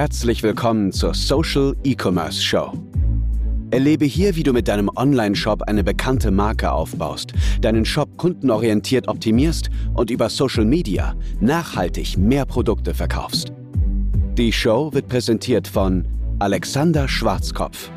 Herzlich willkommen zur Social E-Commerce Show. Erlebe hier, wie du mit deinem Online-Shop eine bekannte Marke aufbaust, deinen Shop kundenorientiert optimierst und über Social Media nachhaltig mehr Produkte verkaufst. Die Show wird präsentiert von Alexander Schwarzkopf.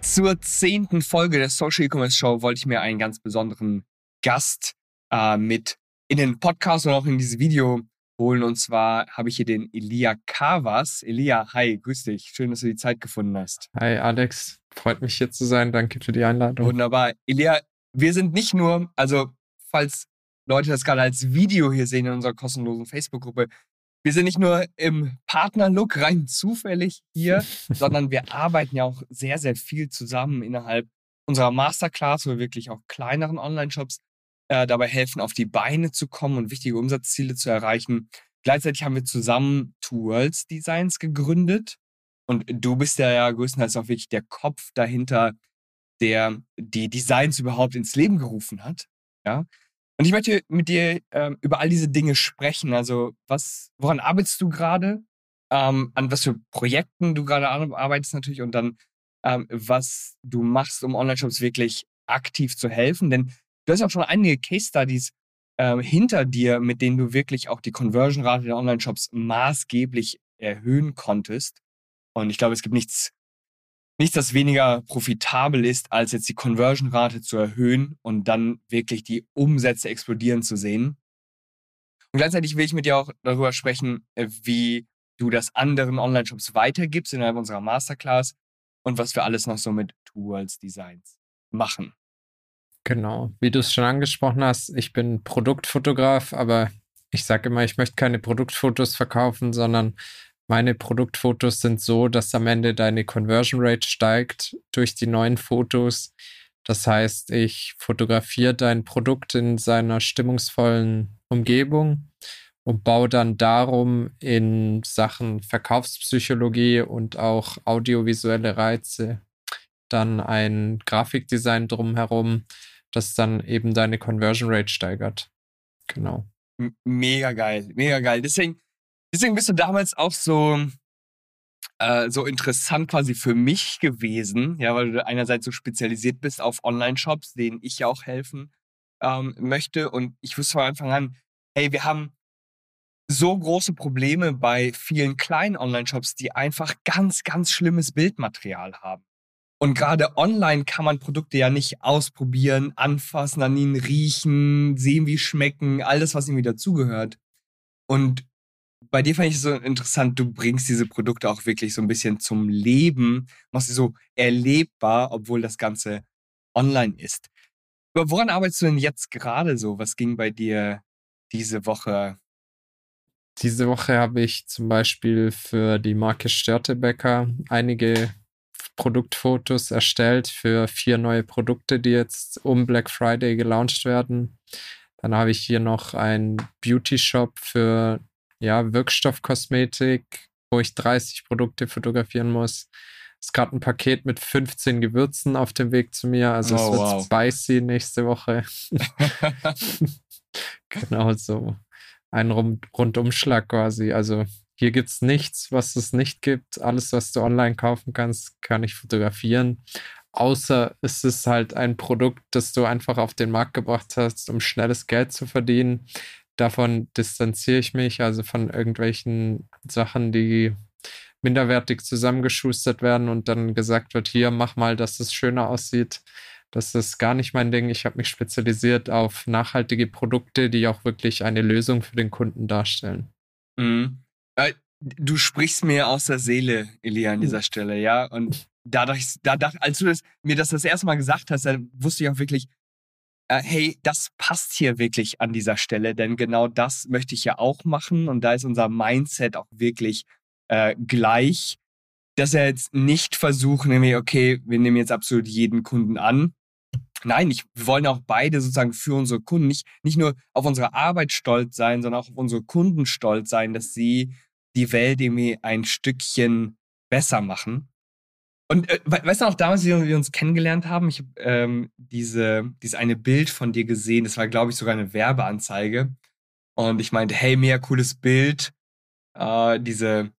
Zur zehnten Folge der Social E-Commerce Show wollte ich mir einen ganz besonderen Gast äh, mit in den Podcast und auch in dieses Video holen. Und zwar habe ich hier den Elia Kavas. Elia, hi, grüß dich. Schön, dass du die Zeit gefunden hast. Hi, Alex. Freut mich hier zu sein. Danke für die Einladung. Wunderbar. Elia, wir sind nicht nur, also falls Leute das gerade als Video hier sehen in unserer kostenlosen Facebook-Gruppe, wir sind nicht nur im Partnerlook rein zufällig hier, sondern wir arbeiten ja auch sehr, sehr viel zusammen innerhalb unserer Masterclass, wir wirklich auch kleineren Online-Shops äh, dabei helfen, auf die Beine zu kommen und wichtige Umsatzziele zu erreichen. Gleichzeitig haben wir zusammen Tools Designs gegründet. Und du bist ja, ja größtenteils auch wirklich der Kopf dahinter, der die Designs überhaupt ins Leben gerufen hat. Ja. Und ich möchte mit dir ähm, über all diese Dinge sprechen. Also, was, woran arbeitest du gerade? Ähm, an was für Projekten du gerade arbeitest natürlich und dann, ähm, was du machst, um Online-Shops wirklich aktiv zu helfen. Denn du hast auch schon einige Case Studies ähm, hinter dir, mit denen du wirklich auch die Conversion-Rate der Online-Shops maßgeblich erhöhen konntest. Und ich glaube, es gibt nichts nichts, das weniger profitabel ist, als jetzt die Conversion-Rate zu erhöhen und dann wirklich die Umsätze explodieren zu sehen. Und gleichzeitig will ich mit dir auch darüber sprechen, äh, wie du das anderen Online-Shops weitergibst innerhalb unserer Masterclass und was wir alles noch so mit Tools Designs machen. Genau, wie du es schon angesprochen hast, ich bin Produktfotograf, aber ich sage immer, ich möchte keine Produktfotos verkaufen, sondern meine Produktfotos sind so, dass am Ende deine Conversion Rate steigt durch die neuen Fotos. Das heißt, ich fotografiere dein Produkt in seiner stimmungsvollen Umgebung und baue dann darum in Sachen Verkaufspsychologie und auch audiovisuelle Reize dann ein Grafikdesign drumherum, das dann eben deine Conversion Rate steigert. Genau. Mega geil, mega geil. Deswegen, Deswegen bist du damals auch so, äh, so interessant quasi für mich gewesen, ja, weil du einerseits so spezialisiert bist auf Online-Shops, denen ich ja auch helfen ähm, möchte. Und ich wusste von Anfang an, hey, wir haben so große Probleme bei vielen kleinen Online-Shops, die einfach ganz, ganz schlimmes Bildmaterial haben. Und gerade online kann man Produkte ja nicht ausprobieren, anfassen, an ihnen riechen, sehen, wie schmecken, alles, was irgendwie dazugehört. Und bei dir fand ich es so interessant, du bringst diese Produkte auch wirklich so ein bisschen zum Leben, machst sie so erlebbar, obwohl das Ganze online ist. Aber woran arbeitest du denn jetzt gerade so? Was ging bei dir diese Woche? Diese Woche habe ich zum Beispiel für die Marke Störtebecker einige Produktfotos erstellt für vier neue Produkte, die jetzt um Black Friday gelauncht werden. Dann habe ich hier noch einen Beauty Shop für ja, Wirkstoffkosmetik, wo ich 30 Produkte fotografieren muss. Es ist gerade ein Paket mit 15 Gewürzen auf dem Weg zu mir. Also oh, es wird wow. spicy nächste Woche. genau so. Ein Rund Rundumschlag quasi. Also hier gibt es nichts, was es nicht gibt. Alles, was du online kaufen kannst, kann ich fotografieren. Außer es ist halt ein Produkt, das du einfach auf den Markt gebracht hast, um schnelles Geld zu verdienen davon distanziere ich mich, also von irgendwelchen Sachen, die minderwertig zusammengeschustert werden und dann gesagt wird, hier, mach mal, dass es schöner aussieht. Das ist gar nicht mein Ding. Ich habe mich spezialisiert auf nachhaltige Produkte, die auch wirklich eine Lösung für den Kunden darstellen. Mhm. Äh, du sprichst mir aus der Seele, Elia, an dieser mhm. Stelle, ja. Und dadurch, dadurch, als du das, mir das das erste Mal gesagt hast, dann wusste ich auch wirklich, äh, hey, das passt hier wirklich an dieser Stelle, denn genau das möchte ich ja auch machen und da ist unser Mindset auch wirklich äh, gleich, dass er jetzt nicht versuchen, nämlich, okay, wir nehmen jetzt absolut jeden Kunden an. Nein, ich, wir wollen auch beide sozusagen für unsere Kunden nicht, nicht nur auf unsere Arbeit stolz sein, sondern auch auf unsere Kunden stolz sein, dass sie die Welt irgendwie ein Stückchen besser machen. Und äh, weißt du noch damals, wie wir uns kennengelernt haben? Ich habe ähm, diese, dieses eine Bild von dir gesehen. Das war, glaube ich, sogar eine Werbeanzeige. Und ich meinte, hey, mega cooles Bild. Äh, diese,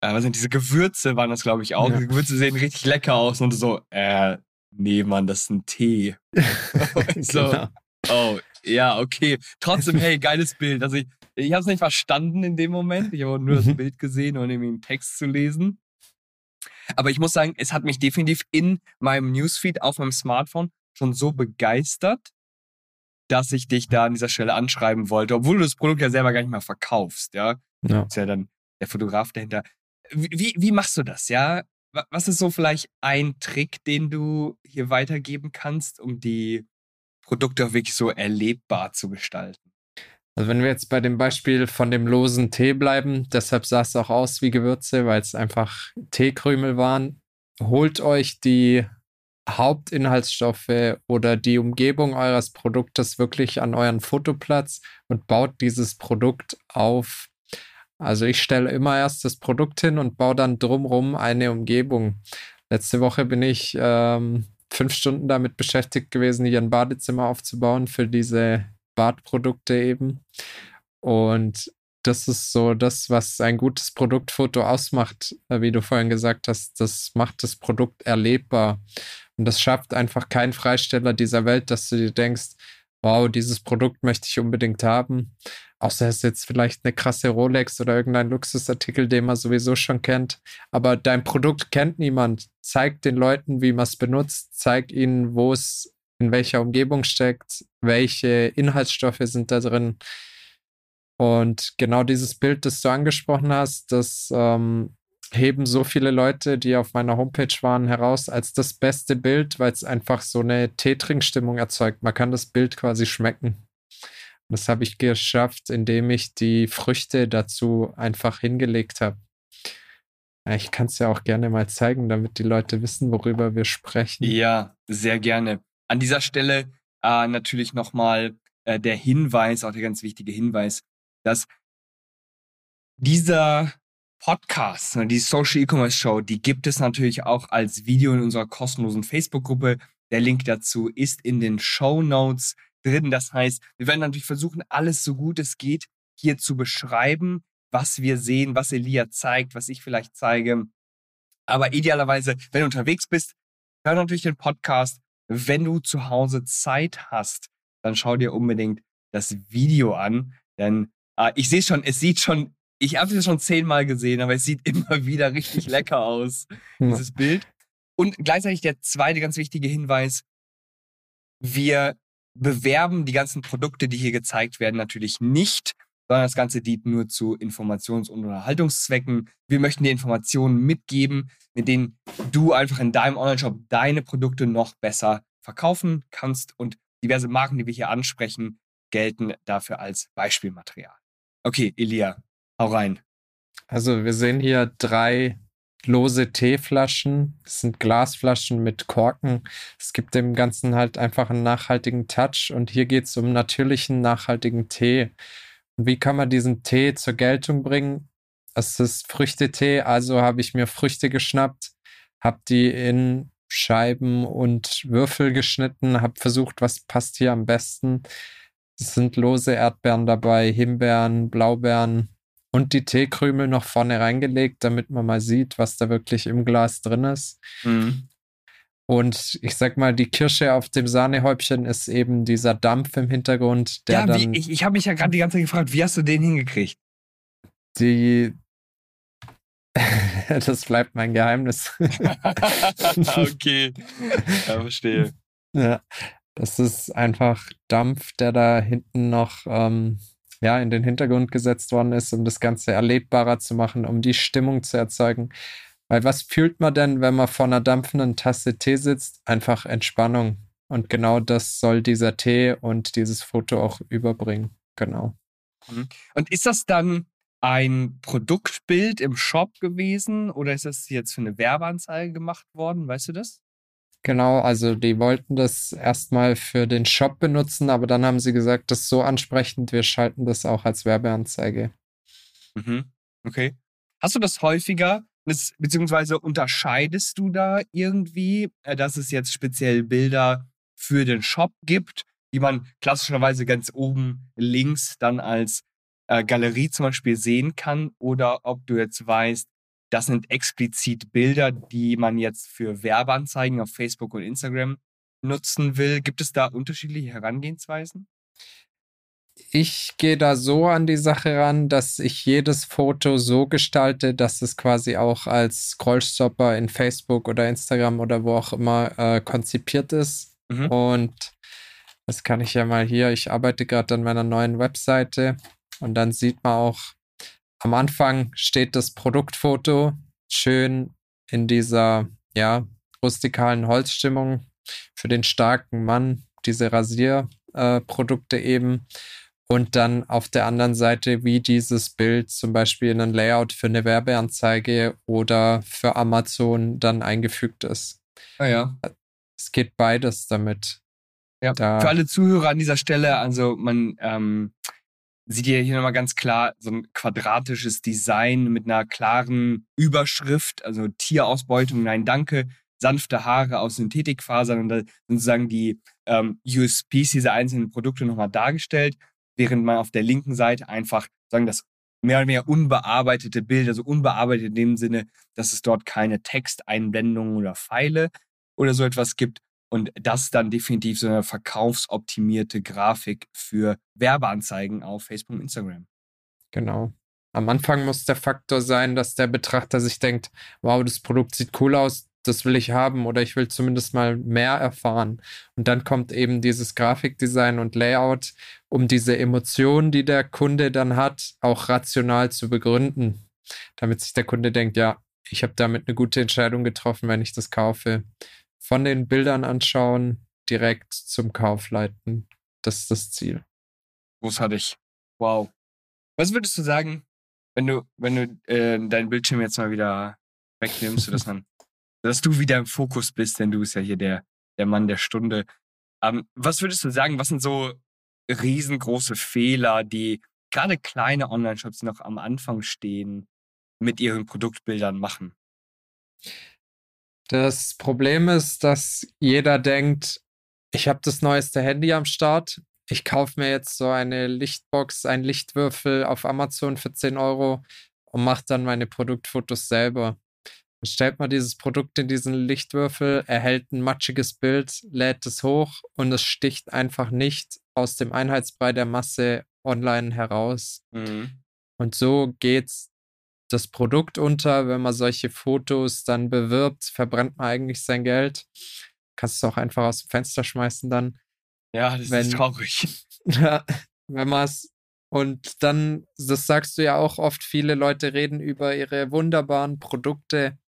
äh, was sind diese Gewürze waren das, glaube ich, auch. Ja. Die Gewürze sehen richtig lecker aus. Und so, äh, nee, Mann, das ist ein Tee. so, genau. oh, ja, okay. Trotzdem, hey, geiles Bild. Also ich, ich habe es nicht verstanden in dem Moment. Ich habe nur das mhm. Bild gesehen und irgendwie einen Text zu lesen. Aber ich muss sagen, es hat mich definitiv in meinem Newsfeed auf meinem Smartphone schon so begeistert, dass ich dich da an dieser Stelle anschreiben wollte, obwohl du das Produkt ja selber gar nicht mal verkaufst, ja. ja. Ist ja dann der Fotograf dahinter. Wie, wie machst du das, ja? Was ist so vielleicht ein Trick, den du hier weitergeben kannst, um die Produkte auch wirklich so erlebbar zu gestalten? Also wenn wir jetzt bei dem Beispiel von dem losen Tee bleiben, deshalb sah es auch aus wie Gewürze, weil es einfach Teekrümel waren. Holt euch die Hauptinhaltsstoffe oder die Umgebung eures Produktes wirklich an euren Fotoplatz und baut dieses Produkt auf. Also ich stelle immer erst das Produkt hin und baue dann drumrum eine Umgebung. Letzte Woche bin ich ähm, fünf Stunden damit beschäftigt gewesen, hier ein Badezimmer aufzubauen für diese Badprodukte eben. Und das ist so das, was ein gutes Produktfoto ausmacht, äh, wie du vorhin gesagt hast. Das macht das Produkt erlebbar. Und das schafft einfach kein Freisteller dieser Welt, dass du dir denkst, wow, dieses Produkt möchte ich unbedingt haben. Außer es ist jetzt vielleicht eine krasse Rolex oder irgendein Luxusartikel, den man sowieso schon kennt. Aber dein Produkt kennt niemand. Zeig den Leuten, wie man es benutzt. Zeig ihnen, wo es in welcher Umgebung steckt, welche Inhaltsstoffe sind da drin. Und genau dieses Bild, das du angesprochen hast, das ähm, heben so viele Leute, die auf meiner Homepage waren, heraus als das beste Bild, weil es einfach so eine Teetrinkstimmung erzeugt. Man kann das Bild quasi schmecken. Und das habe ich geschafft, indem ich die Früchte dazu einfach hingelegt habe. Ich kann es ja auch gerne mal zeigen, damit die Leute wissen, worüber wir sprechen. Ja, sehr gerne. An dieser Stelle äh, natürlich nochmal äh, der Hinweis, auch der ganz wichtige Hinweis, dass dieser Podcast, ne, die Social E-Commerce Show, die gibt es natürlich auch als Video in unserer kostenlosen Facebook-Gruppe. Der Link dazu ist in den Show Notes drin. Das heißt, wir werden natürlich versuchen, alles so gut es geht hier zu beschreiben, was wir sehen, was Elia zeigt, was ich vielleicht zeige. Aber idealerweise, wenn du unterwegs bist, hör natürlich den Podcast, wenn du zu Hause Zeit hast, dann schau dir unbedingt das Video an. Denn äh, ich sehe schon, es sieht schon, ich habe es schon zehnmal gesehen, aber es sieht immer wieder richtig lecker aus, dieses Bild. Und gleichzeitig der zweite ganz wichtige Hinweis, wir bewerben die ganzen Produkte, die hier gezeigt werden, natürlich nicht, sondern das Ganze dient nur zu Informations- und Unterhaltungszwecken. Wir möchten dir Informationen mitgeben, mit denen du einfach in deinem Online-Shop deine Produkte noch besser verkaufen kannst und diverse Marken, die wir hier ansprechen, gelten dafür als Beispielmaterial. Okay, Elia, hau rein. Also wir sehen hier drei lose Teeflaschen. Das sind Glasflaschen mit Korken. Es gibt dem Ganzen halt einfach einen nachhaltigen Touch und hier geht es um natürlichen, nachhaltigen Tee. Und wie kann man diesen Tee zur Geltung bringen? Es ist Früchtetee, also habe ich mir Früchte geschnappt, habe die in Scheiben und Würfel geschnitten, habe versucht, was passt hier am besten. Es sind lose Erdbeeren dabei, Himbeeren, Blaubeeren und die Teekrümel noch vorne reingelegt, damit man mal sieht, was da wirklich im Glas drin ist. Mhm. Und ich sag mal, die Kirsche auf dem Sahnehäubchen ist eben dieser Dampf im Hintergrund, der ja, dann. Wie, ich ich habe mich ja gerade die ganze Zeit gefragt, wie hast du den hingekriegt? Die. das bleibt mein Geheimnis. okay. Ja, verstehe. Ja, das ist einfach Dampf, der da hinten noch ähm, ja, in den Hintergrund gesetzt worden ist, um das Ganze erlebbarer zu machen, um die Stimmung zu erzeugen. Weil was fühlt man denn, wenn man vor einer dampfenden Tasse Tee sitzt? Einfach Entspannung. Und genau das soll dieser Tee und dieses Foto auch überbringen. Genau. Mhm. Und ist das dann ein Produktbild im Shop gewesen oder ist das jetzt für eine Werbeanzeige gemacht worden? Weißt du das? Genau, also die wollten das erstmal für den Shop benutzen, aber dann haben sie gesagt, das ist so ansprechend, wir schalten das auch als Werbeanzeige. Mhm. Okay. Hast du das häufiger, beziehungsweise unterscheidest du da irgendwie, äh, dass es jetzt speziell Bilder für den Shop gibt, die man klassischerweise ganz oben links dann als äh, Galerie zum Beispiel sehen kann, oder ob du jetzt weißt, das sind explizit Bilder, die man jetzt für Werbeanzeigen auf Facebook und Instagram nutzen will. Gibt es da unterschiedliche Herangehensweisen? Ich gehe da so an die Sache ran, dass ich jedes Foto so gestalte, dass es quasi auch als Scrollstopper in Facebook oder Instagram oder wo auch immer äh, konzipiert ist. Mhm. Und das kann ich ja mal hier. Ich arbeite gerade an meiner neuen Webseite und dann sieht man auch, am Anfang steht das Produktfoto schön in dieser, ja, rustikalen Holzstimmung für den starken Mann, diese Rasierprodukte äh, eben. Und dann auf der anderen Seite, wie dieses Bild zum Beispiel in ein Layout für eine Werbeanzeige oder für Amazon dann eingefügt ist. Ah ja. Es geht beides damit. Ja, da für alle Zuhörer an dieser Stelle, also man ähm, sieht ihr hier nochmal ganz klar so ein quadratisches Design mit einer klaren Überschrift, also Tierausbeutung, nein, danke, sanfte Haare aus Synthetikfasern und da sind sozusagen die ähm, USPs dieser einzelnen Produkte nochmal dargestellt, während man auf der linken Seite einfach sagen, das mehr oder weniger unbearbeitete Bild, also unbearbeitet in dem Sinne, dass es dort keine Texteinblendungen oder Pfeile oder so etwas gibt, und das dann definitiv so eine verkaufsoptimierte Grafik für Werbeanzeigen auf Facebook und Instagram. Genau. Am Anfang muss der Faktor sein, dass der Betrachter sich denkt, wow, das Produkt sieht cool aus, das will ich haben oder ich will zumindest mal mehr erfahren. Und dann kommt eben dieses Grafikdesign und Layout, um diese Emotionen, die der Kunde dann hat, auch rational zu begründen, damit sich der Kunde denkt, ja, ich habe damit eine gute Entscheidung getroffen, wenn ich das kaufe von den Bildern anschauen, direkt zum Kauf leiten. Das ist das Ziel. Großartig. Wow. Was würdest du sagen, wenn du, wenn du äh, deinen Bildschirm jetzt mal wieder wegnimmst, dass man, dass du wieder im Fokus bist, denn du bist ja hier der, der Mann der Stunde. Ähm, was würdest du sagen, was sind so riesengroße Fehler, die gerade kleine Online-Shops, die noch am Anfang stehen, mit ihren Produktbildern machen? Das Problem ist, dass jeder denkt, ich habe das neueste Handy am Start. Ich kaufe mir jetzt so eine Lichtbox, einen Lichtwürfel auf Amazon für 10 Euro und mache dann meine Produktfotos selber. Dann stellt man dieses Produkt in diesen Lichtwürfel, erhält ein matschiges Bild, lädt es hoch und es sticht einfach nicht aus dem Einheitsbrei der Masse online heraus. Mhm. Und so geht's das Produkt unter. Wenn man solche Fotos dann bewirbt, verbrennt man eigentlich sein Geld. Kannst du es auch einfach aus dem Fenster schmeißen dann. Ja, das wenn, ist traurig. wenn man es und dann, das sagst du ja auch oft, viele Leute reden über ihre wunderbaren Produkte.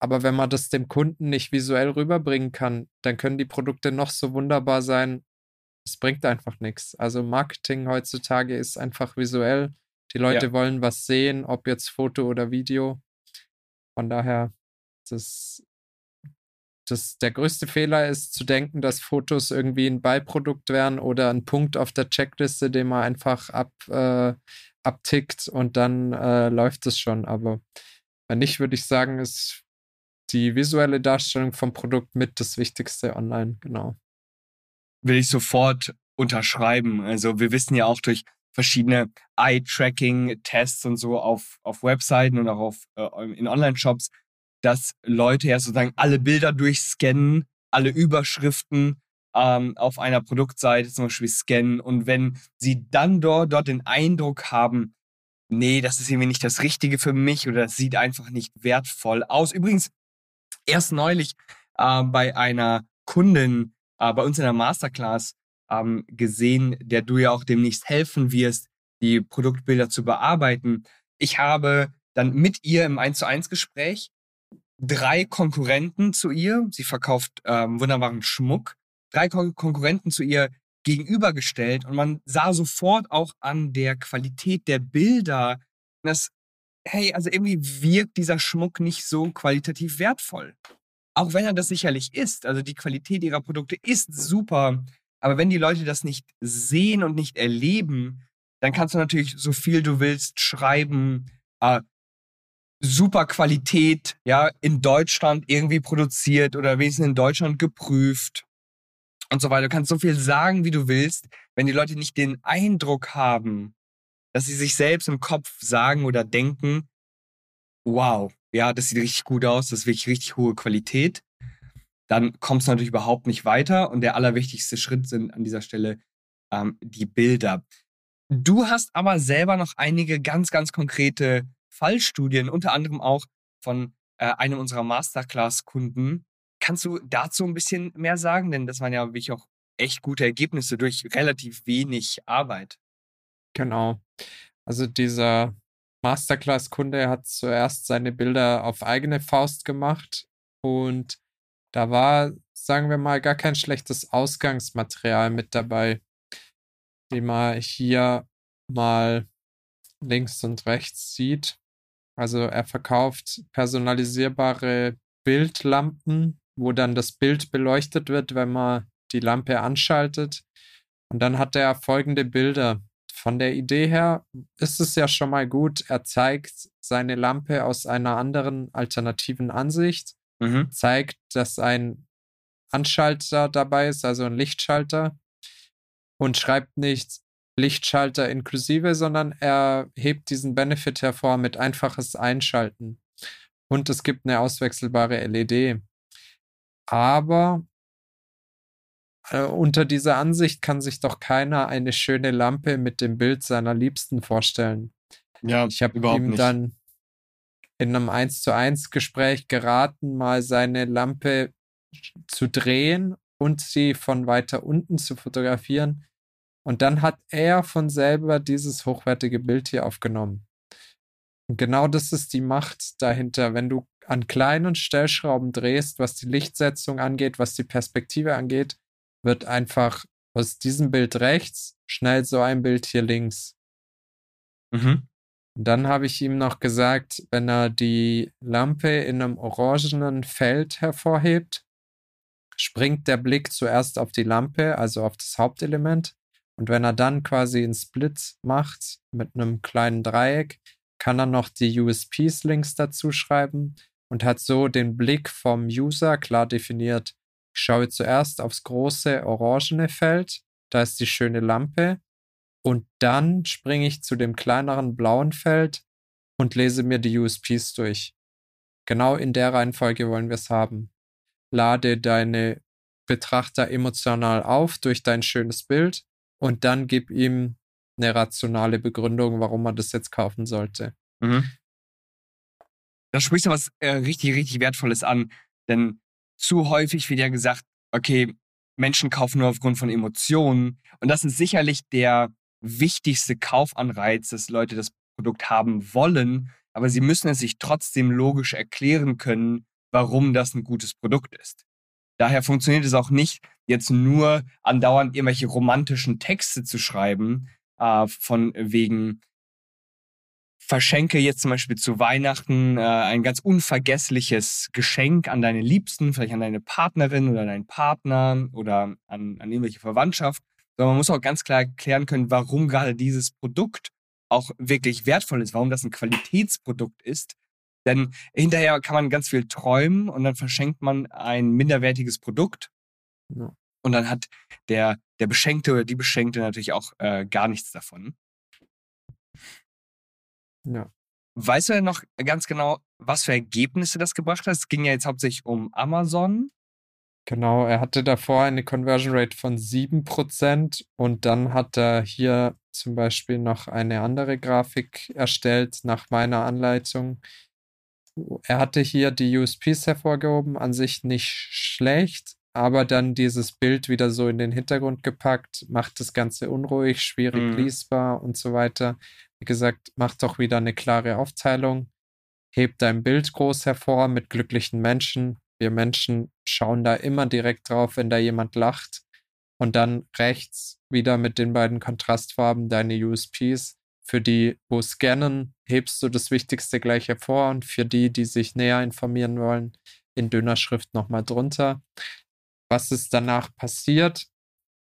Aber wenn man das dem Kunden nicht visuell rüberbringen kann, dann können die Produkte noch so wunderbar sein. Es bringt einfach nichts. Also Marketing heutzutage ist einfach visuell. Die Leute ja. wollen was sehen, ob jetzt Foto oder Video. Von daher, das, das, der größte Fehler ist zu denken, dass Fotos irgendwie ein Beiprodukt wären oder ein Punkt auf der Checkliste, den man einfach ab, äh, abtickt und dann äh, läuft es schon. Aber wenn nicht, würde ich sagen, ist die visuelle Darstellung vom Produkt mit das Wichtigste online, genau. Will ich sofort unterschreiben. Also wir wissen ja auch durch verschiedene Eye-Tracking-Tests und so auf, auf Webseiten und auch auf, äh, in Online-Shops, dass Leute ja sozusagen alle Bilder durchscannen, alle Überschriften ähm, auf einer Produktseite zum Beispiel scannen und wenn sie dann dort, dort den Eindruck haben, nee, das ist irgendwie nicht das Richtige für mich oder das sieht einfach nicht wertvoll aus. Übrigens, erst neulich äh, bei einer Kundin äh, bei uns in der Masterclass ähm, gesehen, der du ja auch demnächst helfen wirst, die Produktbilder zu bearbeiten. Ich habe dann mit ihr im 1 zu 1 Gespräch drei Konkurrenten zu ihr, sie verkauft ähm, wunderbaren Schmuck, drei Kon Konkurrenten zu ihr gegenübergestellt und man sah sofort auch an der Qualität der Bilder, dass, hey, also irgendwie wirkt dieser Schmuck nicht so qualitativ wertvoll. Auch wenn er das sicherlich ist. Also die Qualität ihrer Produkte ist super. Aber wenn die Leute das nicht sehen und nicht erleben, dann kannst du natürlich so viel du willst schreiben. Äh, super Qualität, ja, in Deutschland irgendwie produziert oder wenigstens in Deutschland geprüft und so weiter. Du kannst so viel sagen, wie du willst, wenn die Leute nicht den Eindruck haben, dass sie sich selbst im Kopf sagen oder denken, wow, ja, das sieht richtig gut aus, das ist wirklich richtig hohe Qualität, dann kommst du natürlich überhaupt nicht weiter. Und der allerwichtigste Schritt sind an dieser Stelle ähm, die Bilder. Du hast aber selber noch einige ganz, ganz konkrete Fallstudien, unter anderem auch von äh, einem unserer Masterclass-Kunden. Kannst du dazu ein bisschen mehr sagen? Denn das waren ja wirklich auch echt gute Ergebnisse durch relativ wenig Arbeit. Genau. Also dieser Masterclass-Kunde hat zuerst seine Bilder auf eigene Faust gemacht und da war, sagen wir mal, gar kein schlechtes Ausgangsmaterial mit dabei, die man hier mal links und rechts sieht. Also er verkauft personalisierbare Bildlampen, wo dann das Bild beleuchtet wird, wenn man die Lampe anschaltet. Und dann hat er folgende Bilder. Von der Idee her ist es ja schon mal gut. Er zeigt seine Lampe aus einer anderen alternativen Ansicht, mhm. zeigt, dass ein Anschalter dabei ist, also ein Lichtschalter, und schreibt nicht Lichtschalter inklusive, sondern er hebt diesen Benefit hervor mit einfaches Einschalten. Und es gibt eine auswechselbare LED. Aber äh, unter dieser Ansicht kann sich doch keiner eine schöne Lampe mit dem Bild seiner Liebsten vorstellen. Ja, ich habe ihm nicht. dann in einem 1 zu 1 Gespräch geraten, mal seine Lampe zu drehen und sie von weiter unten zu fotografieren. Und dann hat er von selber dieses hochwertige Bild hier aufgenommen. Und genau das ist die Macht dahinter. Wenn du an kleinen Stellschrauben drehst, was die Lichtsetzung angeht, was die Perspektive angeht, wird einfach aus diesem Bild rechts schnell so ein Bild hier links. Mhm. Dann habe ich ihm noch gesagt, wenn er die Lampe in einem orangenen Feld hervorhebt, springt der Blick zuerst auf die Lampe, also auf das Hauptelement. Und wenn er dann quasi einen Split macht mit einem kleinen Dreieck, kann er noch die USPs links dazu schreiben und hat so den Blick vom User klar definiert. Ich schaue zuerst aufs große orangene Feld, da ist die schöne Lampe, und dann springe ich zu dem kleineren blauen Feld und lese mir die USPs durch. Genau in der Reihenfolge wollen wir es haben. Lade deine Betrachter emotional auf durch dein schönes Bild und dann gib ihm eine rationale Begründung, warum man das jetzt kaufen sollte. Mhm. Da sprichst du was äh, richtig, richtig Wertvolles an. Denn zu häufig wird ja gesagt, okay, Menschen kaufen nur aufgrund von Emotionen. Und das ist sicherlich der wichtigste Kaufanreiz, dass Leute das Produkt haben wollen. Aber sie müssen es sich trotzdem logisch erklären können, warum das ein gutes Produkt ist. Daher funktioniert es auch nicht, jetzt nur andauernd irgendwelche romantischen Texte zu schreiben, äh, von wegen, verschenke jetzt zum Beispiel zu Weihnachten äh, ein ganz unvergessliches Geschenk an deine Liebsten, vielleicht an deine Partnerin oder deinen Partner oder an, an irgendwelche Verwandtschaft. Sondern man muss auch ganz klar erklären können, warum gerade dieses Produkt auch wirklich wertvoll ist, warum das ein Qualitätsprodukt ist. Denn hinterher kann man ganz viel träumen und dann verschenkt man ein minderwertiges Produkt. Ja. Und dann hat der, der Beschenkte oder die Beschenkte natürlich auch äh, gar nichts davon. Ja. Weißt du denn noch ganz genau, was für Ergebnisse das gebracht hat? Es ging ja jetzt hauptsächlich um Amazon. Genau, er hatte davor eine Conversion Rate von 7% und dann hat er hier zum Beispiel noch eine andere Grafik erstellt nach meiner Anleitung. Er hatte hier die USPs hervorgehoben, an sich nicht schlecht, aber dann dieses Bild wieder so in den Hintergrund gepackt, macht das Ganze unruhig, schwierig mhm. lesbar und so weiter. Wie gesagt, macht doch wieder eine klare Aufteilung, hebt dein Bild groß hervor mit glücklichen Menschen. Wir Menschen schauen da immer direkt drauf, wenn da jemand lacht. Und dann rechts wieder mit den beiden Kontrastfarben deine USPs. Für die, wo scannen, hebst du das Wichtigste gleich hervor und für die, die sich näher informieren wollen, in dünner Schrift nochmal drunter. Was ist danach passiert?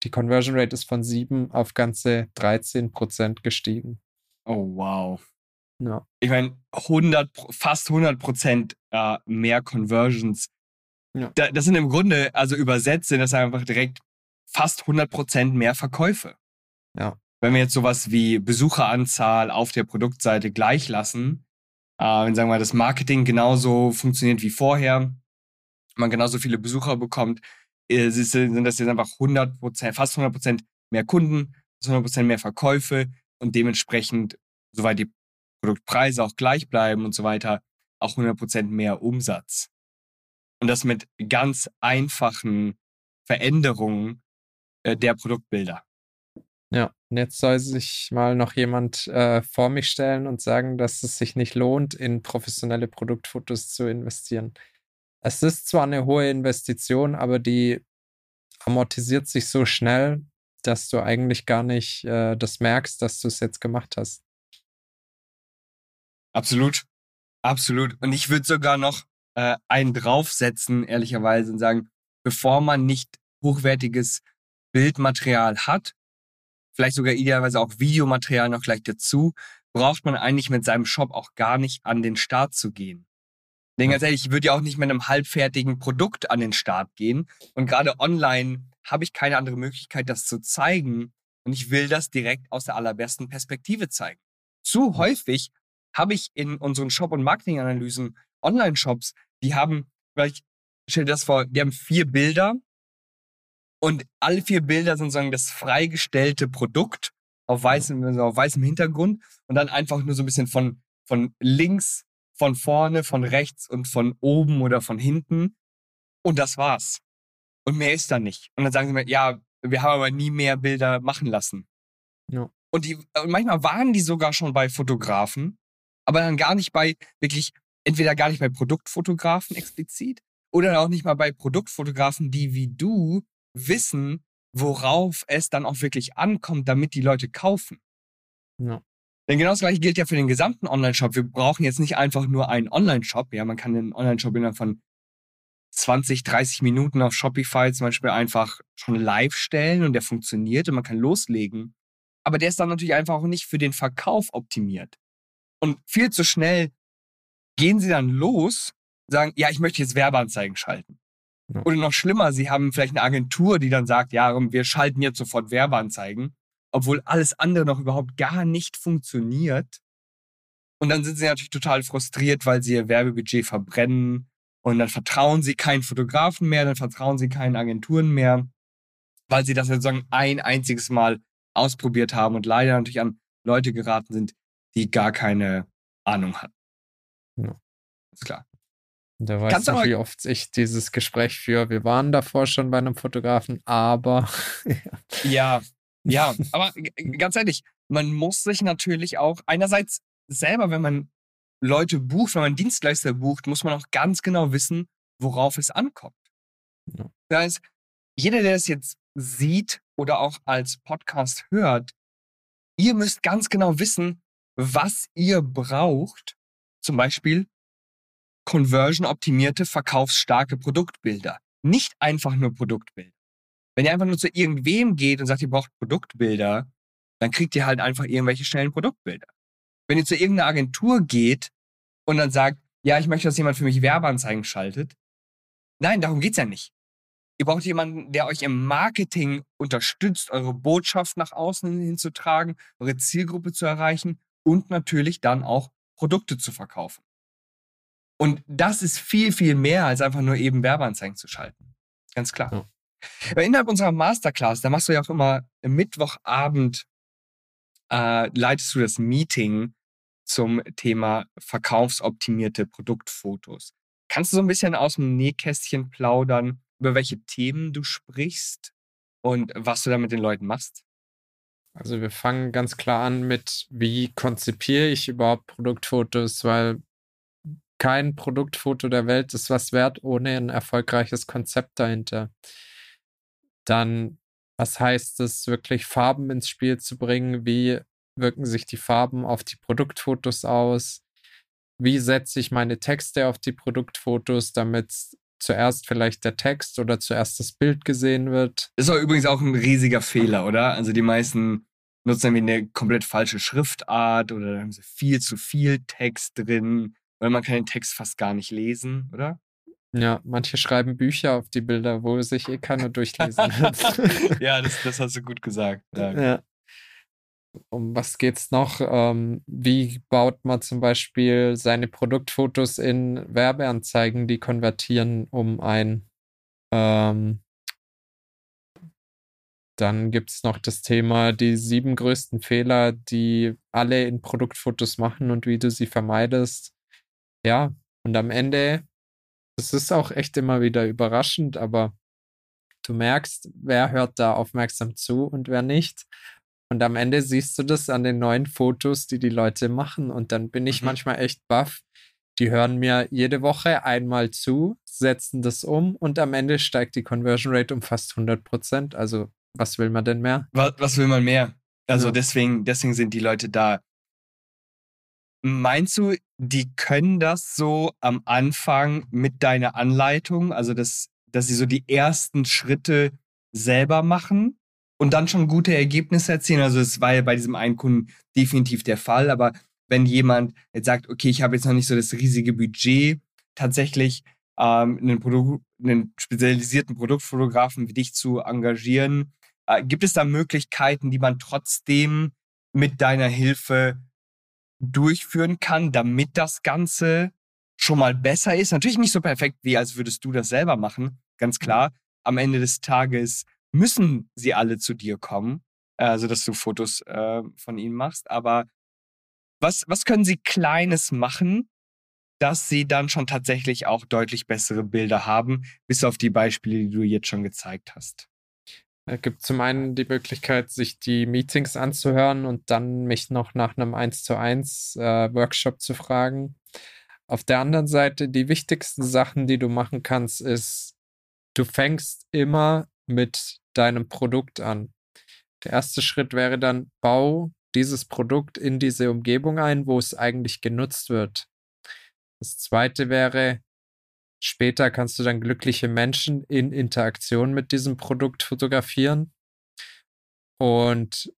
Die Conversion Rate ist von 7 auf ganze 13 Prozent gestiegen. Oh, wow. Ja. Ich meine, 100, fast 100 Prozent äh, mehr Conversions. Ja. Da, das sind im Grunde, also übersetzt, sind das einfach direkt fast 100 Prozent mehr Verkäufe. Ja. Wenn wir jetzt sowas wie Besucheranzahl auf der Produktseite gleich lassen, äh, wenn sagen wir das Marketing genauso funktioniert wie vorher, man genauso viele Besucher bekommt, äh, sind das jetzt einfach 100 Prozent, fast 100 Prozent mehr Kunden, 100 Prozent mehr Verkäufe und dementsprechend, soweit die Produktpreise auch gleich bleiben und so weiter, auch 100 Prozent mehr Umsatz. Und das mit ganz einfachen Veränderungen äh, der Produktbilder. Ja, und jetzt soll sich mal noch jemand äh, vor mich stellen und sagen, dass es sich nicht lohnt, in professionelle Produktfotos zu investieren. Es ist zwar eine hohe Investition, aber die amortisiert sich so schnell, dass du eigentlich gar nicht äh, das merkst, dass du es jetzt gemacht hast. Absolut. Absolut. Und ich würde sogar noch äh, einen draufsetzen, ehrlicherweise, und sagen, bevor man nicht hochwertiges Bildmaterial hat, vielleicht sogar idealerweise auch Videomaterial noch gleich dazu, braucht man eigentlich mit seinem Shop auch gar nicht an den Start zu gehen. Denn ganz ehrlich, ich würde ja auch nicht mit einem halbfertigen Produkt an den Start gehen. Und gerade online habe ich keine andere Möglichkeit, das zu zeigen. Und ich will das direkt aus der allerbesten Perspektive zeigen. Zu häufig habe ich in unseren Shop- und Marketinganalysen Online-Shops, die haben, vielleicht stell dir das vor, die haben vier Bilder und alle vier Bilder sind sozusagen das freigestellte Produkt auf weißem, also auf weißem Hintergrund und dann einfach nur so ein bisschen von, von links, von vorne, von rechts und von oben oder von hinten. Und das war's. Und mehr ist da nicht. Und dann sagen sie mir, ja, wir haben aber nie mehr Bilder machen lassen. Ja. Und, die, und manchmal waren die sogar schon bei Fotografen, aber dann gar nicht bei wirklich, entweder gar nicht bei Produktfotografen explizit oder auch nicht mal bei Produktfotografen, die wie du wissen, worauf es dann auch wirklich ankommt, damit die Leute kaufen. Ja. Denn genau das gleiche gilt ja für den gesamten Online-Shop. Wir brauchen jetzt nicht einfach nur einen Online-Shop. Ja, man kann den Online-Shop innerhalb von 20, 30 Minuten auf Shopify zum Beispiel einfach schon live stellen und der funktioniert und man kann loslegen. Aber der ist dann natürlich einfach auch nicht für den Verkauf optimiert. Und viel zu schnell gehen sie dann los, sagen, ja, ich möchte jetzt Werbeanzeigen schalten. Ja. Oder noch schlimmer, sie haben vielleicht eine Agentur, die dann sagt, ja, wir schalten jetzt sofort Werbeanzeigen, obwohl alles andere noch überhaupt gar nicht funktioniert. Und dann sind sie natürlich total frustriert, weil sie ihr Werbebudget verbrennen und dann vertrauen sie keinen Fotografen mehr, dann vertrauen sie keinen Agenturen mehr, weil sie das sozusagen ein einziges Mal ausprobiert haben und leider natürlich an Leute geraten sind, die gar keine Ahnung hatten. Ja. Ist klar. Da weißt du, wie oft ich dieses Gespräch führe. Wir waren davor schon bei einem Fotografen, aber. ja, ja, aber ganz ehrlich, man muss sich natürlich auch einerseits selber, wenn man Leute bucht, wenn man Dienstleister bucht, muss man auch ganz genau wissen, worauf es ankommt. Ja. Das heißt, jeder, der es jetzt sieht oder auch als Podcast hört, ihr müsst ganz genau wissen, was ihr braucht. Zum Beispiel conversion-optimierte, verkaufsstarke Produktbilder. Nicht einfach nur Produktbilder. Wenn ihr einfach nur zu irgendwem geht und sagt, ihr braucht Produktbilder, dann kriegt ihr halt einfach irgendwelche schnellen Produktbilder. Wenn ihr zu irgendeiner Agentur geht und dann sagt, ja, ich möchte, dass jemand für mich Werbeanzeigen schaltet. Nein, darum geht's ja nicht. Ihr braucht jemanden, der euch im Marketing unterstützt, eure Botschaft nach außen hinzutragen, eure Zielgruppe zu erreichen und natürlich dann auch Produkte zu verkaufen. Und das ist viel, viel mehr als einfach nur eben Werbeanzeigen zu schalten. Ganz klar. Ja. Aber innerhalb unserer Masterclass, da machst du ja auch immer Mittwochabend, äh, leitest du das Meeting zum Thema verkaufsoptimierte Produktfotos. Kannst du so ein bisschen aus dem Nähkästchen plaudern, über welche Themen du sprichst und was du da mit den Leuten machst? Also wir fangen ganz klar an mit, wie konzipiere ich überhaupt Produktfotos, weil kein Produktfoto der Welt ist was wert ohne ein erfolgreiches Konzept dahinter. Dann, was heißt es, wirklich Farben ins Spiel zu bringen? Wie wirken sich die Farben auf die Produktfotos aus? Wie setze ich meine Texte auf die Produktfotos, damit zuerst vielleicht der Text oder zuerst das Bild gesehen wird? Das war übrigens auch ein riesiger Fehler, oder? Also die meisten nutzen irgendwie eine komplett falsche Schriftart oder da haben sie viel zu viel Text drin oder man kann den Text fast gar nicht lesen, oder? Ja, manche schreiben Bücher auf die Bilder, wo sich eh keiner durchlesen wird. ja, das, das hast du gut gesagt. Ja. ja. Um was geht's noch? Ähm, wie baut man zum Beispiel seine Produktfotos in Werbeanzeigen, die konvertieren, um ein ähm, dann gibt es noch das Thema die sieben größten Fehler, die alle in Produktfotos machen und wie du sie vermeidest. Ja, und am Ende, es ist auch echt immer wieder überraschend, aber du merkst, wer hört da aufmerksam zu und wer nicht. Und am Ende siehst du das an den neuen Fotos, die die Leute machen. Und dann bin ich mhm. manchmal echt baff. Die hören mir jede Woche einmal zu, setzen das um und am Ende steigt die Conversion Rate um fast 100 Prozent. Also was will man denn mehr? Was, was will man mehr? Also ja. deswegen, deswegen sind die Leute da. Meinst du, die können das so am Anfang mit deiner Anleitung, also dass, dass sie so die ersten Schritte selber machen und dann schon gute Ergebnisse erzielen? Also es war ja bei diesem einen Kunden definitiv der Fall, aber wenn jemand jetzt sagt, okay, ich habe jetzt noch nicht so das riesige Budget, tatsächlich ähm, einen, Produkt, einen spezialisierten Produktfotografen wie dich zu engagieren, äh, gibt es da Möglichkeiten, die man trotzdem mit deiner Hilfe durchführen kann, damit das Ganze schon mal besser ist? Natürlich nicht so perfekt, wie als würdest du das selber machen, ganz klar. Am Ende des Tages müssen sie alle zu dir kommen, also dass du Fotos äh, von ihnen machst. Aber was, was können sie Kleines machen, dass sie dann schon tatsächlich auch deutlich bessere Bilder haben, bis auf die Beispiele, die du jetzt schon gezeigt hast? Es gibt zum einen die Möglichkeit, sich die Meetings anzuhören und dann mich noch nach einem 1 zu 1 äh, Workshop zu fragen. Auf der anderen Seite, die wichtigsten Sachen, die du machen kannst, ist, du fängst immer mit deinem Produkt an. Der erste Schritt wäre dann, bau dieses Produkt in diese Umgebung ein, wo es eigentlich genutzt wird. Das zweite wäre, Später kannst du dann glückliche Menschen in Interaktion mit diesem Produkt fotografieren. Und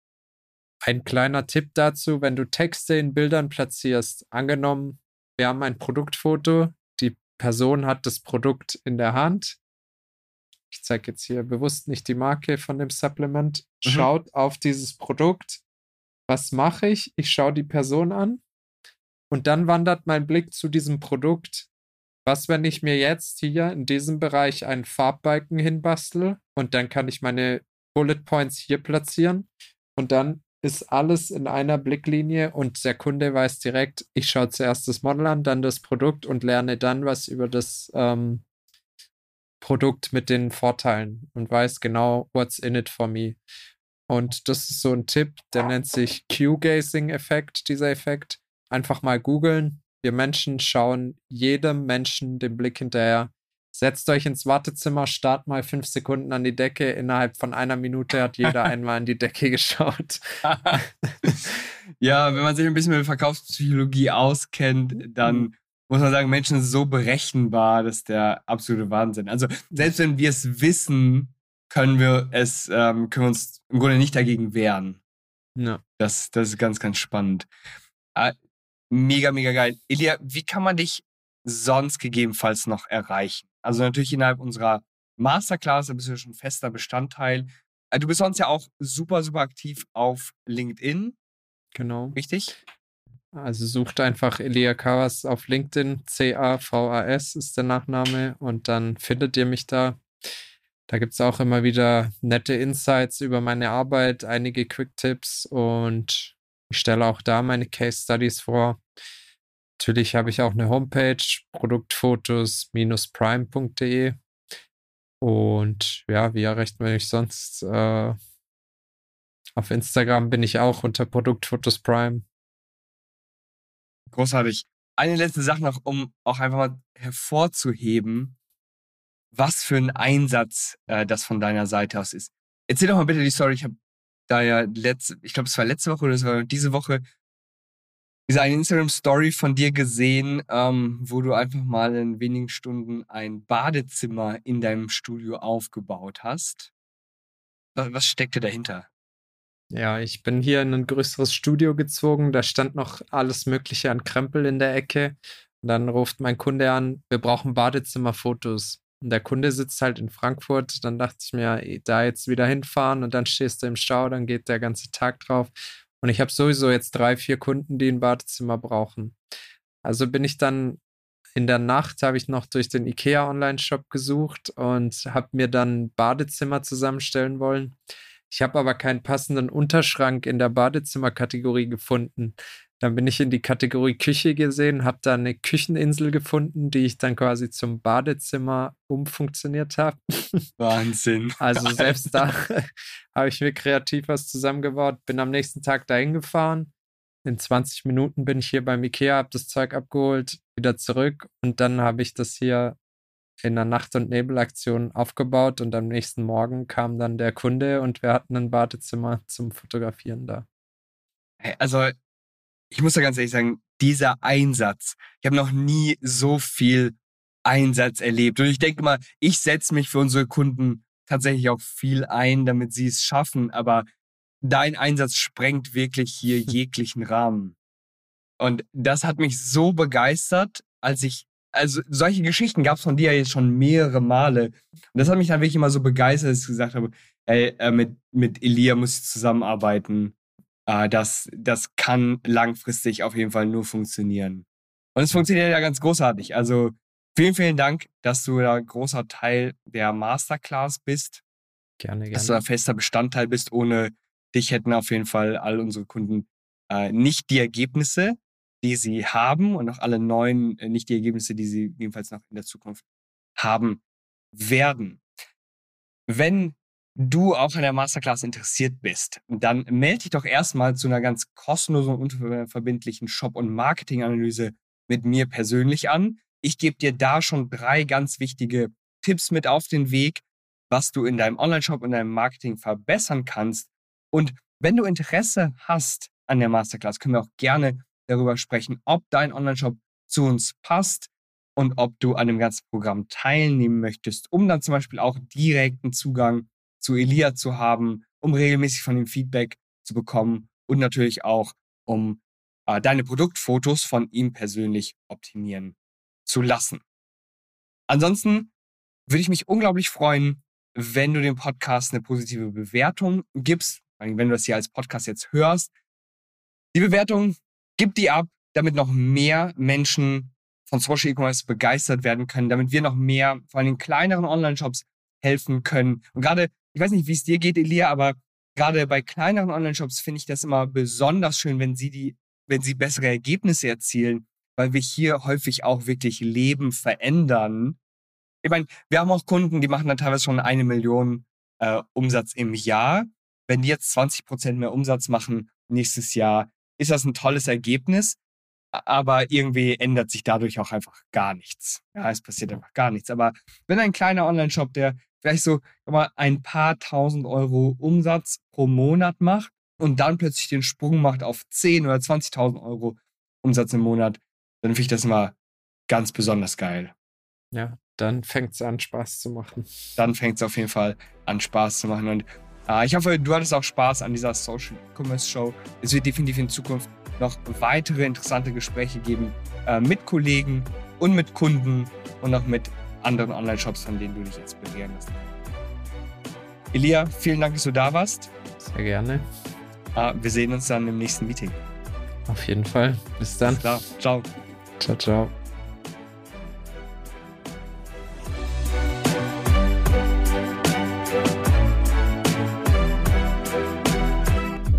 ein kleiner Tipp dazu, wenn du Texte in Bildern platzierst, angenommen, wir haben ein Produktfoto, die Person hat das Produkt in der Hand. Ich zeige jetzt hier bewusst nicht die Marke von dem Supplement. Mhm. Schaut auf dieses Produkt. Was mache ich? Ich schaue die Person an und dann wandert mein Blick zu diesem Produkt was, wenn ich mir jetzt hier in diesem Bereich einen Farbbalken hinbastel und dann kann ich meine Bullet Points hier platzieren und dann ist alles in einer Blicklinie und der Kunde weiß direkt, ich schaue zuerst das Model an, dann das Produkt und lerne dann was über das ähm, Produkt mit den Vorteilen und weiß genau, what's in it for me. Und das ist so ein Tipp, der nennt sich Q-Gazing-Effekt, dieser Effekt. Einfach mal googeln, wir Menschen schauen jedem Menschen den Blick hinterher. Setzt euch ins Wartezimmer, starrt mal fünf Sekunden an die Decke. Innerhalb von einer Minute hat jeder einmal an die Decke geschaut. ja, wenn man sich ein bisschen mit Verkaufspsychologie auskennt, dann mhm. Muss man sagen, Menschen sind so berechenbar, das ist der absolute Wahnsinn. Also selbst wenn wir es wissen, können wir es, ähm, können wir uns im Grunde nicht dagegen wehren. Ja. Das, das ist ganz, ganz spannend. Äh, Mega, mega geil. Elia, wie kann man dich sonst gegebenenfalls noch erreichen? Also natürlich innerhalb unserer Masterclass, da bist du schon fester Bestandteil. Äh, du bist sonst ja auch super, super aktiv auf LinkedIn. Genau. Richtig? Also sucht einfach Elia Kawas auf LinkedIn. C-A-V-A-S ist der Nachname und dann findet ihr mich da. Da gibt es auch immer wieder nette Insights über meine Arbeit, einige Quick-Tipps und ich stelle auch da meine Case Studies vor. Natürlich habe ich auch eine Homepage, produktfotos-prime.de. Und ja, wie erreicht man mich sonst? Äh, auf Instagram bin ich auch unter Produktfotos Prime. Großartig. Eine letzte Sache noch, um auch einfach mal hervorzuheben, was für ein Einsatz äh, das von deiner Seite aus ist. Erzähl doch mal bitte die Story. Ich habe da ja letzte, ich glaube, es war letzte Woche oder es war diese Woche, diese eine Instagram-Story von dir gesehen, ähm, wo du einfach mal in wenigen Stunden ein Badezimmer in deinem Studio aufgebaut hast. Was steckte dahinter? Ja, ich bin hier in ein größeres Studio gezogen. Da stand noch alles Mögliche an Krempel in der Ecke. Und dann ruft mein Kunde an, wir brauchen Badezimmerfotos. Und der Kunde sitzt halt in Frankfurt. Dann dachte ich mir, da jetzt wieder hinfahren und dann stehst du im Stau, dann geht der ganze Tag drauf. Und ich habe sowieso jetzt drei, vier Kunden, die ein Badezimmer brauchen. Also bin ich dann in der Nacht habe ich noch durch den IKEA Online-Shop gesucht und habe mir dann Badezimmer zusammenstellen wollen. Ich habe aber keinen passenden Unterschrank in der Badezimmerkategorie gefunden. Dann bin ich in die Kategorie Küche gesehen, habe da eine Kücheninsel gefunden, die ich dann quasi zum Badezimmer umfunktioniert habe. Wahnsinn. Also selbst da habe ich mir kreativ was zusammengebaut, bin am nächsten Tag dahin gefahren. In 20 Minuten bin ich hier beim Ikea, habe das Zeug abgeholt, wieder zurück und dann habe ich das hier in einer Nacht- und Nebelaktion aufgebaut und am nächsten Morgen kam dann der Kunde und wir hatten ein Badezimmer zum Fotografieren da. Also, ich muss da ganz ehrlich sagen, dieser Einsatz, ich habe noch nie so viel Einsatz erlebt. Und ich denke mal, ich setze mich für unsere Kunden tatsächlich auch viel ein, damit sie es schaffen, aber dein Einsatz sprengt wirklich hier jeglichen Rahmen. Und das hat mich so begeistert, als ich also solche Geschichten gab es von dir ja jetzt schon mehrere Male. Und das hat mich dann wirklich immer so begeistert, dass ich gesagt habe, ey, äh, mit, mit Elia muss ich zusammenarbeiten. Äh, das, das kann langfristig auf jeden Fall nur funktionieren. Und es funktioniert ja ganz großartig. Also vielen, vielen Dank, dass du da großer Teil der Masterclass bist. Gerne, gerne. Dass du da fester Bestandteil bist. Ohne dich hätten auf jeden Fall all unsere Kunden äh, nicht die Ergebnisse, die sie haben und auch alle neuen, äh, nicht die Ergebnisse, die sie jedenfalls noch in der Zukunft haben werden. Wenn du auch an der Masterclass interessiert bist, dann melde dich doch erstmal zu einer ganz kostenlosen und unverbindlichen Shop- und Marketinganalyse mit mir persönlich an. Ich gebe dir da schon drei ganz wichtige Tipps mit auf den Weg, was du in deinem Online-Shop und deinem Marketing verbessern kannst. Und wenn du Interesse hast an der Masterclass, können wir auch gerne darüber sprechen, ob dein Online-Shop zu uns passt und ob du an dem ganzen Programm teilnehmen möchtest, um dann zum Beispiel auch direkten Zugang zu Elia zu haben, um regelmäßig von ihm Feedback zu bekommen und natürlich auch, um äh, deine Produktfotos von ihm persönlich optimieren zu lassen. Ansonsten würde ich mich unglaublich freuen, wenn du dem Podcast eine positive Bewertung gibst, wenn du das hier als Podcast jetzt hörst. Die Bewertung Gib die ab, damit noch mehr Menschen von Social E-Commerce begeistert werden können, damit wir noch mehr, vor allem kleineren Online-Shops helfen können. Und gerade, ich weiß nicht, wie es dir geht, Elia, aber gerade bei kleineren Online-Shops finde ich das immer besonders schön, wenn sie die, wenn sie bessere Ergebnisse erzielen, weil wir hier häufig auch wirklich Leben verändern. Ich meine, wir haben auch Kunden, die machen dann teilweise schon eine Million äh, Umsatz im Jahr. Wenn die jetzt 20 Prozent mehr Umsatz machen nächstes Jahr, ist das ein tolles Ergebnis, aber irgendwie ändert sich dadurch auch einfach gar nichts. Ja, es passiert einfach gar nichts. Aber wenn ein kleiner Online-Shop, der vielleicht so mal ein paar tausend Euro Umsatz pro Monat macht und dann plötzlich den Sprung macht auf 10 oder 20.000 Euro Umsatz im Monat, dann finde ich das immer ganz besonders geil. Ja, dann fängt es an, Spaß zu machen. Dann fängt es auf jeden Fall an, Spaß zu machen. Und ich hoffe, du hattest auch Spaß an dieser Social Commerce Show. Es wird definitiv in Zukunft noch weitere interessante Gespräche geben äh, mit Kollegen und mit Kunden und auch mit anderen Online-Shops, von denen du dich inspirieren lässt. Elia, vielen Dank, dass du da warst. Sehr gerne. Äh, wir sehen uns dann im nächsten Meeting. Auf jeden Fall. Bis dann. Klar. Ciao. Ciao, ciao.